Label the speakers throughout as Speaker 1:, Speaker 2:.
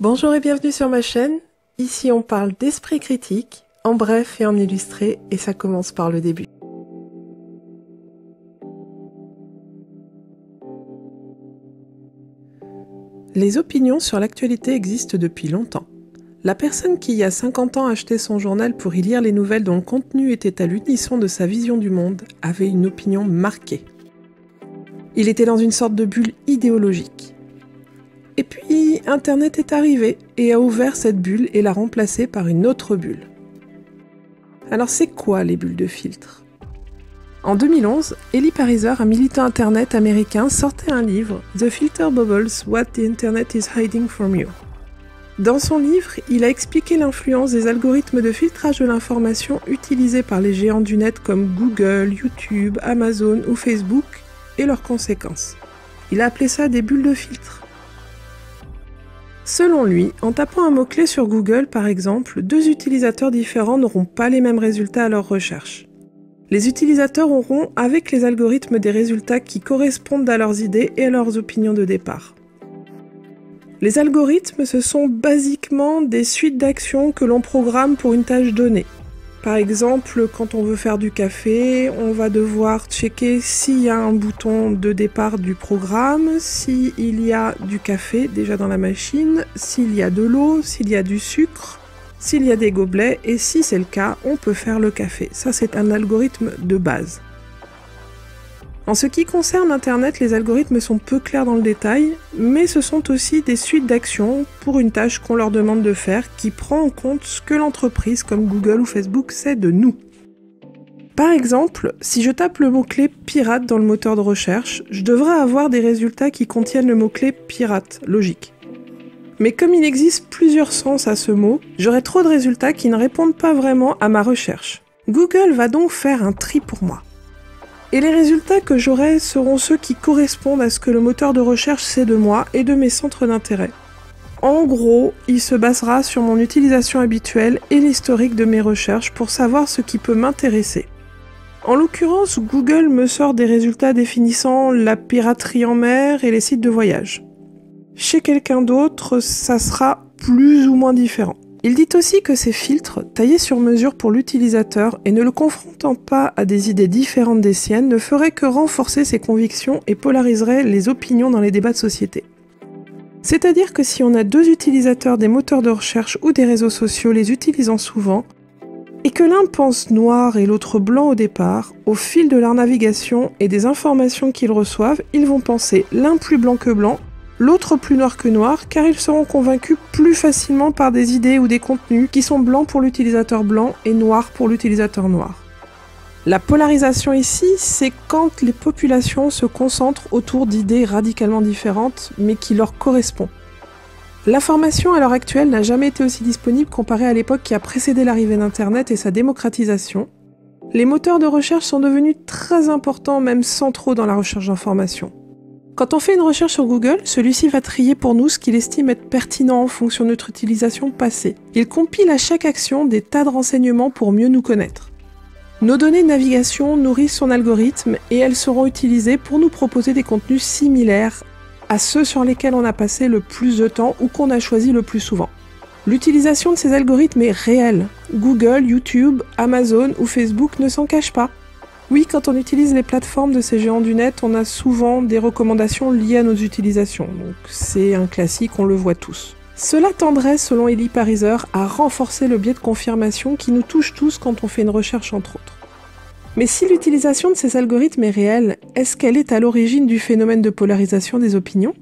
Speaker 1: Bonjour et bienvenue sur ma chaîne. Ici on parle d'esprit critique, en bref et en illustré, et ça commence par le début. Les opinions sur l'actualité existent depuis longtemps. La personne qui, il y a 50 ans, achetait son journal pour y lire les nouvelles dont le contenu était à l'unisson de sa vision du monde avait une opinion marquée. Il était dans une sorte de bulle idéologique. Et puis, Internet est arrivé et a ouvert cette bulle et l'a remplacée par une autre bulle. Alors c'est quoi les bulles de filtre? En 2011, Eli Pariser, un militant Internet américain, sortait un livre, The Filter Bubbles, What the Internet is Hiding from You. Dans son livre, il a expliqué l'influence des algorithmes de filtrage de l'information utilisés par les géants du net comme Google, YouTube, Amazon ou Facebook et leurs conséquences. Il a appelé ça des bulles de filtre. Selon lui, en tapant un mot-clé sur Google par exemple, deux utilisateurs différents n'auront pas les mêmes résultats à leur recherche. Les utilisateurs auront avec les algorithmes des résultats qui correspondent à leurs idées et à leurs opinions de départ. Les algorithmes, ce sont basiquement des suites d'actions que l'on programme pour une tâche donnée. Par exemple, quand on veut faire du café, on va devoir checker s'il y a un bouton de départ du programme, s'il y a du café déjà dans la machine, s'il y a de l'eau, s'il y a du sucre, s'il y a des gobelets, et si c'est le cas, on peut faire le café. Ça, c'est un algorithme de base. En ce qui concerne Internet, les algorithmes sont peu clairs dans le détail, mais ce sont aussi des suites d'actions pour une tâche qu'on leur demande de faire qui prend en compte ce que l'entreprise comme Google ou Facebook sait de nous. Par exemple, si je tape le mot-clé pirate dans le moteur de recherche, je devrais avoir des résultats qui contiennent le mot-clé pirate, logique. Mais comme il existe plusieurs sens à ce mot, j'aurai trop de résultats qui ne répondent pas vraiment à ma recherche. Google va donc faire un tri pour moi. Et les résultats que j'aurai seront ceux qui correspondent à ce que le moteur de recherche sait de moi et de mes centres d'intérêt. En gros, il se basera sur mon utilisation habituelle et l'historique de mes recherches pour savoir ce qui peut m'intéresser. En l'occurrence, Google me sort des résultats définissant la piraterie en mer et les sites de voyage. Chez quelqu'un d'autre, ça sera plus ou moins différent. Il dit aussi que ces filtres, taillés sur mesure pour l'utilisateur et ne le confrontant pas à des idées différentes des siennes, ne feraient que renforcer ses convictions et polariseraient les opinions dans les débats de société. C'est-à-dire que si on a deux utilisateurs des moteurs de recherche ou des réseaux sociaux les utilisant souvent, et que l'un pense noir et l'autre blanc au départ, au fil de leur navigation et des informations qu'ils reçoivent, ils vont penser l'un plus blanc que blanc l'autre plus noir que noir, car ils seront convaincus plus facilement par des idées ou des contenus qui sont blancs pour l'utilisateur blanc et noirs pour l'utilisateur noir. La polarisation ici, c'est quand les populations se concentrent autour d'idées radicalement différentes, mais qui leur correspondent. L'information à l'heure actuelle n'a jamais été aussi disponible comparée à l'époque qui a précédé l'arrivée d'Internet et sa démocratisation. Les moteurs de recherche sont devenus très importants, même centraux dans la recherche d'information. Quand on fait une recherche sur Google, celui-ci va trier pour nous ce qu'il estime être pertinent en fonction de notre utilisation passée. Il compile à chaque action des tas de renseignements pour mieux nous connaître. Nos données de navigation nourrissent son algorithme et elles seront utilisées pour nous proposer des contenus similaires à ceux sur lesquels on a passé le plus de temps ou qu'on a choisi le plus souvent. L'utilisation de ces algorithmes est réelle. Google, YouTube, Amazon ou Facebook ne s'en cachent pas. Oui, quand on utilise les plateformes de ces géants du net, on a souvent des recommandations liées à nos utilisations. Donc c'est un classique, on le voit tous. Cela tendrait, selon Eli Pariser, à renforcer le biais de confirmation qui nous touche tous quand on fait une recherche entre autres. Mais si l'utilisation de ces algorithmes est réelle, est-ce qu'elle est à l'origine du phénomène de polarisation des opinions?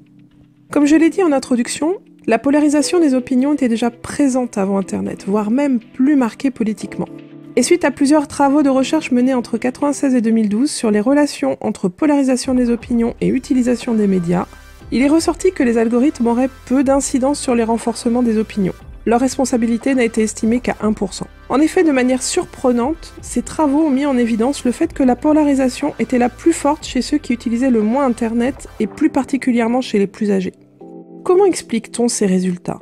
Speaker 1: Comme je l'ai dit en introduction, la polarisation des opinions était déjà présente avant Internet, voire même plus marquée politiquement. Et suite à plusieurs travaux de recherche menés entre 1996 et 2012 sur les relations entre polarisation des opinions et utilisation des médias, il est ressorti que les algorithmes auraient peu d'incidence sur les renforcements des opinions. Leur responsabilité n'a été estimée qu'à 1%. En effet, de manière surprenante, ces travaux ont mis en évidence le fait que la polarisation était la plus forte chez ceux qui utilisaient le moins Internet et plus particulièrement chez les plus âgés. Comment explique-t-on ces résultats?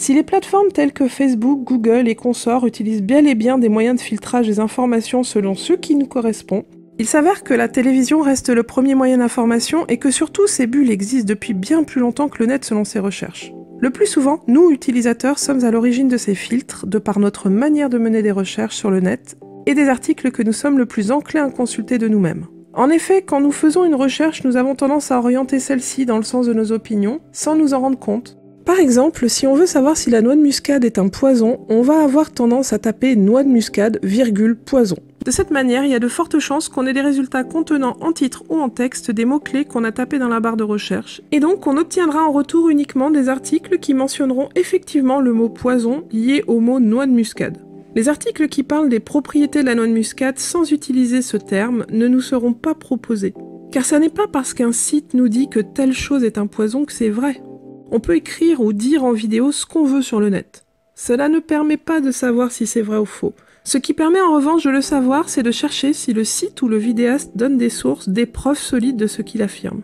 Speaker 1: Si les plateformes telles que Facebook, Google et consorts utilisent bien et bien des moyens de filtrage des informations selon ceux qui nous correspondent, il s'avère que la télévision reste le premier moyen d'information et que surtout ces bulles existent depuis bien plus longtemps que le net selon ses recherches. Le plus souvent, nous, utilisateurs, sommes à l'origine de ces filtres de par notre manière de mener des recherches sur le net et des articles que nous sommes le plus enclins à consulter de nous-mêmes. En effet, quand nous faisons une recherche, nous avons tendance à orienter celle-ci dans le sens de nos opinions sans nous en rendre compte. Par exemple, si on veut savoir si la noix de muscade est un poison, on va avoir tendance à taper noix de muscade, virgule, poison. De cette manière, il y a de fortes chances qu'on ait des résultats contenant en titre ou en texte des mots-clés qu'on a tapés dans la barre de recherche, et donc on obtiendra en retour uniquement des articles qui mentionneront effectivement le mot poison lié au mot noix de muscade. Les articles qui parlent des propriétés de la noix de muscade sans utiliser ce terme ne nous seront pas proposés. Car ça n'est pas parce qu'un site nous dit que telle chose est un poison que c'est vrai. On peut écrire ou dire en vidéo ce qu'on veut sur le net. Cela ne permet pas de savoir si c'est vrai ou faux. Ce qui permet en revanche de le savoir, c'est de chercher si le site ou le vidéaste donne des sources, des preuves solides de ce qu'il affirme.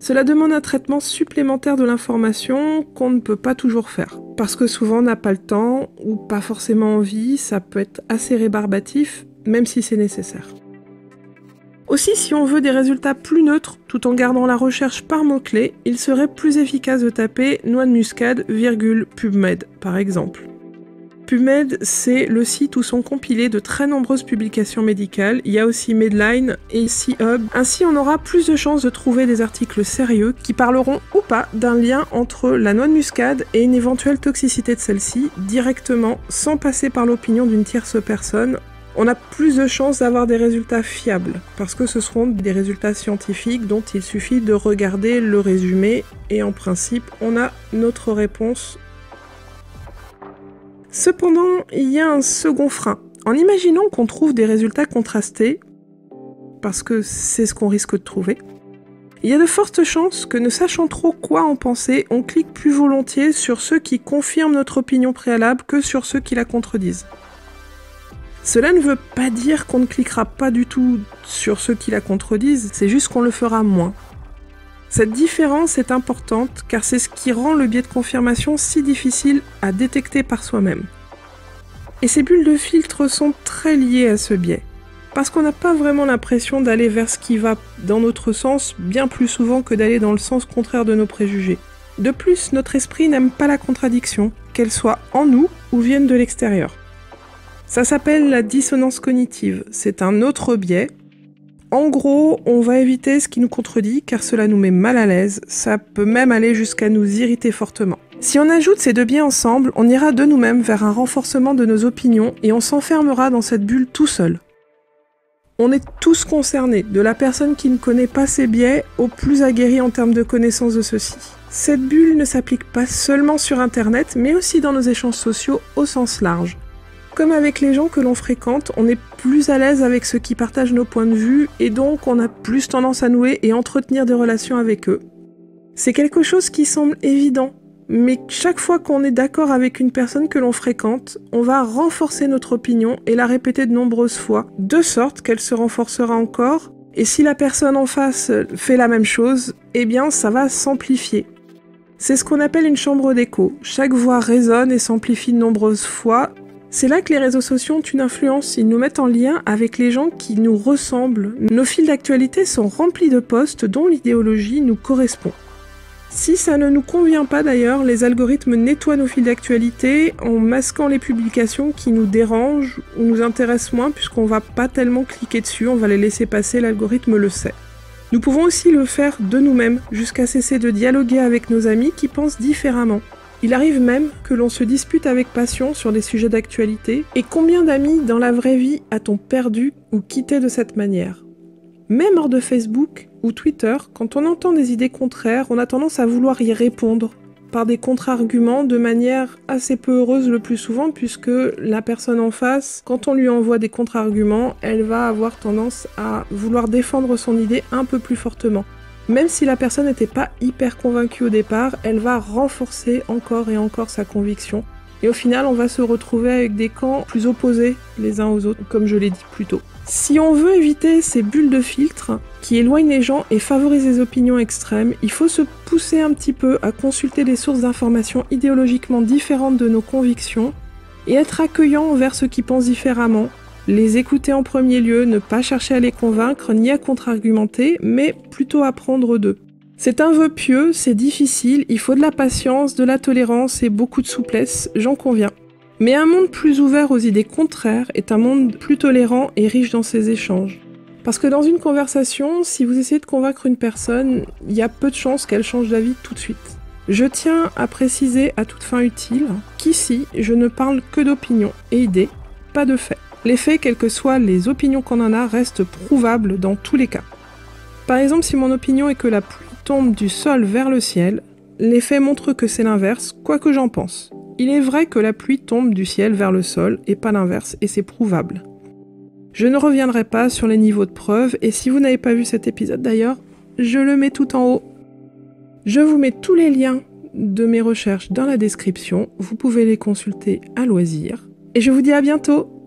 Speaker 1: Cela demande un traitement supplémentaire de l'information qu'on ne peut pas toujours faire. Parce que souvent on n'a pas le temps ou pas forcément envie, ça peut être assez rébarbatif, même si c'est nécessaire. Aussi, si on veut des résultats plus neutres tout en gardant la recherche par mots-clés, il serait plus efficace de taper noix de muscade, virgule, PubMed, par exemple. PubMed, c'est le site où sont compilées de très nombreuses publications médicales. Il y a aussi Medline et C-Hub. Ainsi, on aura plus de chances de trouver des articles sérieux qui parleront ou pas d'un lien entre la noix de muscade et une éventuelle toxicité de celle-ci directement, sans passer par l'opinion d'une tierce personne. On a plus de chances d'avoir des résultats fiables, parce que ce seront des résultats scientifiques dont il suffit de regarder le résumé, et en principe, on a notre réponse Cependant, il y a un second frein. En imaginant qu'on trouve des résultats contrastés, parce que c'est ce qu'on risque de trouver, il y a de fortes chances que ne sachant trop quoi en penser, on clique plus volontiers sur ceux qui confirment notre opinion préalable que sur ceux qui la contredisent. Cela ne veut pas dire qu'on ne cliquera pas du tout sur ceux qui la contredisent, c'est juste qu'on le fera moins. Cette différence est importante car c'est ce qui rend le biais de confirmation si difficile à détecter par soi-même. Et ces bulles de filtre sont très liées à ce biais, parce qu'on n'a pas vraiment l'impression d'aller vers ce qui va dans notre sens bien plus souvent que d'aller dans le sens contraire de nos préjugés. De plus, notre esprit n'aime pas la contradiction, qu'elle soit en nous ou vienne de l'extérieur. Ça s'appelle la dissonance cognitive, c'est un autre biais en gros, on va éviter ce qui nous contredit car cela nous met mal à l'aise, ça peut même aller jusqu'à nous irriter fortement. Si on ajoute ces deux biais ensemble, on ira de nous-mêmes vers un renforcement de nos opinions et on s'enfermera dans cette bulle tout seul. On est tous concernés, de la personne qui ne connaît pas ses biais au plus aguerri en termes de connaissance de ceux-ci. Cette bulle ne s'applique pas seulement sur Internet, mais aussi dans nos échanges sociaux au sens large. Comme avec les gens que l'on fréquente, on est plus à l'aise avec ceux qui partagent nos points de vue et donc on a plus tendance à nouer et entretenir des relations avec eux. C'est quelque chose qui semble évident, mais chaque fois qu'on est d'accord avec une personne que l'on fréquente, on va renforcer notre opinion et la répéter de nombreuses fois, de sorte qu'elle se renforcera encore, et si la personne en face fait la même chose, eh bien ça va s'amplifier. C'est ce qu'on appelle une chambre d'écho. Chaque voix résonne et s'amplifie de nombreuses fois, c'est là que les réseaux sociaux ont une influence, ils nous mettent en lien avec les gens qui nous ressemblent. Nos fils d'actualité sont remplis de posts dont l'idéologie nous correspond. Si ça ne nous convient pas d'ailleurs, les algorithmes nettoient nos fils d'actualité en masquant les publications qui nous dérangent ou nous intéressent moins puisqu'on va pas tellement cliquer dessus, on va les laisser passer, l'algorithme le sait. Nous pouvons aussi le faire de nous-mêmes jusqu'à cesser de dialoguer avec nos amis qui pensent différemment. Il arrive même que l'on se dispute avec passion sur des sujets d'actualité, et combien d'amis dans la vraie vie a-t-on perdu ou quitté de cette manière? Même hors de Facebook ou Twitter, quand on entend des idées contraires, on a tendance à vouloir y répondre par des contre-arguments de manière assez peu heureuse le plus souvent, puisque la personne en face, quand on lui envoie des contre-arguments, elle va avoir tendance à vouloir défendre son idée un peu plus fortement. Même si la personne n'était pas hyper convaincue au départ, elle va renforcer encore et encore sa conviction. Et au final, on va se retrouver avec des camps plus opposés les uns aux autres, comme je l'ai dit plus tôt. Si on veut éviter ces bulles de filtre qui éloignent les gens et favorisent les opinions extrêmes, il faut se pousser un petit peu à consulter des sources d'informations idéologiquement différentes de nos convictions et être accueillant envers ceux qui pensent différemment, les écouter en premier lieu, ne pas chercher à les convaincre ni à contre-argumenter, mais plutôt apprendre d'eux. C'est un vœu pieux, c'est difficile, il faut de la patience, de la tolérance et beaucoup de souplesse, j'en conviens. Mais un monde plus ouvert aux idées contraires est un monde plus tolérant et riche dans ses échanges. Parce que dans une conversation, si vous essayez de convaincre une personne, il y a peu de chances qu'elle change d'avis tout de suite. Je tiens à préciser à toute fin utile qu'ici, je ne parle que d'opinions et idées, pas de faits. Les faits, quelles que soient les opinions qu'on en a, restent prouvables dans tous les cas. Par exemple, si mon opinion est que la pluie tombe du sol vers le ciel, les faits montrent que c'est l'inverse, quoi que j'en pense. Il est vrai que la pluie tombe du ciel vers le sol et pas l'inverse, et c'est prouvable. Je ne reviendrai pas sur les niveaux de preuve, et si vous n'avez pas vu cet épisode d'ailleurs, je le mets tout en haut. Je vous mets tous les liens de mes recherches dans la description, vous pouvez les consulter à loisir. Et je vous dis à bientôt